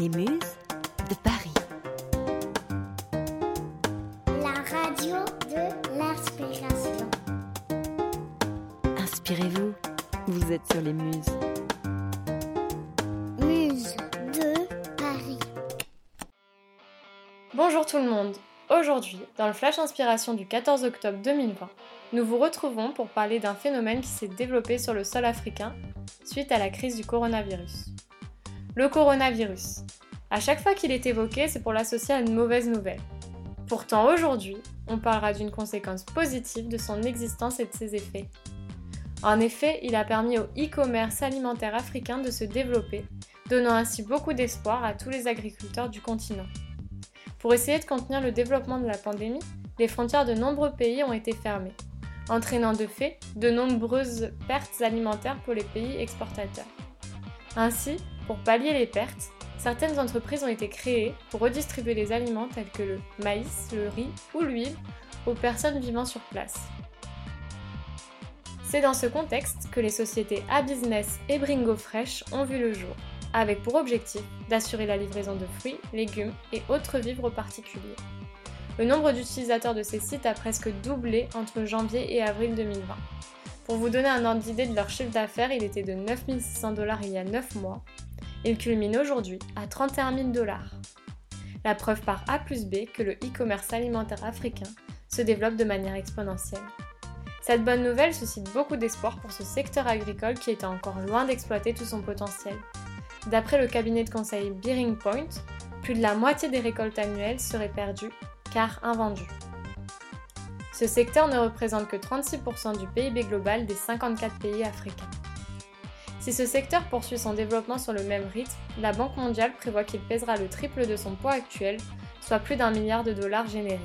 Les Muses de Paris. La radio de l'inspiration. Inspirez-vous, vous êtes sur les Muses. Muse de Paris. Bonjour tout le monde. Aujourd'hui, dans le Flash Inspiration du 14 octobre 2020, nous vous retrouvons pour parler d'un phénomène qui s'est développé sur le sol africain suite à la crise du coronavirus. Le coronavirus. À chaque fois qu'il est évoqué, c'est pour l'associer à une mauvaise nouvelle. Pourtant, aujourd'hui, on parlera d'une conséquence positive de son existence et de ses effets. En effet, il a permis au e-commerce alimentaire africain de se développer, donnant ainsi beaucoup d'espoir à tous les agriculteurs du continent. Pour essayer de contenir le développement de la pandémie, les frontières de nombreux pays ont été fermées, entraînant de fait de nombreuses pertes alimentaires pour les pays exportateurs. Ainsi, pour pallier les pertes, certaines entreprises ont été créées pour redistribuer les aliments tels que le maïs, le riz ou l'huile aux personnes vivant sur place. C'est dans ce contexte que les sociétés A-Business et Bringo Fresh ont vu le jour, avec pour objectif d'assurer la livraison de fruits, légumes et autres vivres particuliers. Le nombre d'utilisateurs de ces sites a presque doublé entre janvier et avril 2020. Pour vous donner un ordre d'idée de leur chiffre d'affaires, il était de 9600 dollars il y a 9 mois. Il culmine aujourd'hui à 31 000 dollars. La preuve par A plus B que le e-commerce alimentaire africain se développe de manière exponentielle. Cette bonne nouvelle suscite beaucoup d'espoir pour ce secteur agricole qui est encore loin d'exploiter tout son potentiel. D'après le cabinet de conseil Bearing Point, plus de la moitié des récoltes annuelles seraient perdues car invendues. Ce secteur ne représente que 36% du PIB global des 54 pays africains. Si ce secteur poursuit son développement sur le même rythme, la Banque mondiale prévoit qu'il pèsera le triple de son poids actuel, soit plus d'un milliard de dollars générés.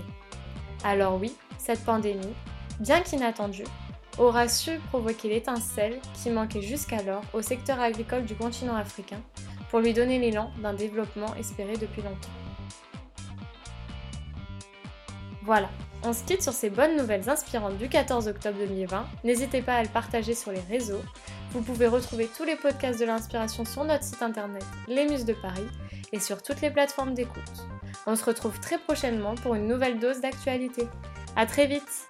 Alors oui, cette pandémie, bien qu'inattendue, aura su provoquer l'étincelle qui manquait jusqu'alors au secteur agricole du continent africain pour lui donner l'élan d'un développement espéré depuis longtemps. Voilà, on se quitte sur ces bonnes nouvelles inspirantes du 14 octobre 2020. N'hésitez pas à le partager sur les réseaux. Vous pouvez retrouver tous les podcasts de l'inspiration sur notre site internet Les Muses de Paris et sur toutes les plateformes d'écoute. On se retrouve très prochainement pour une nouvelle dose d'actualité. A très vite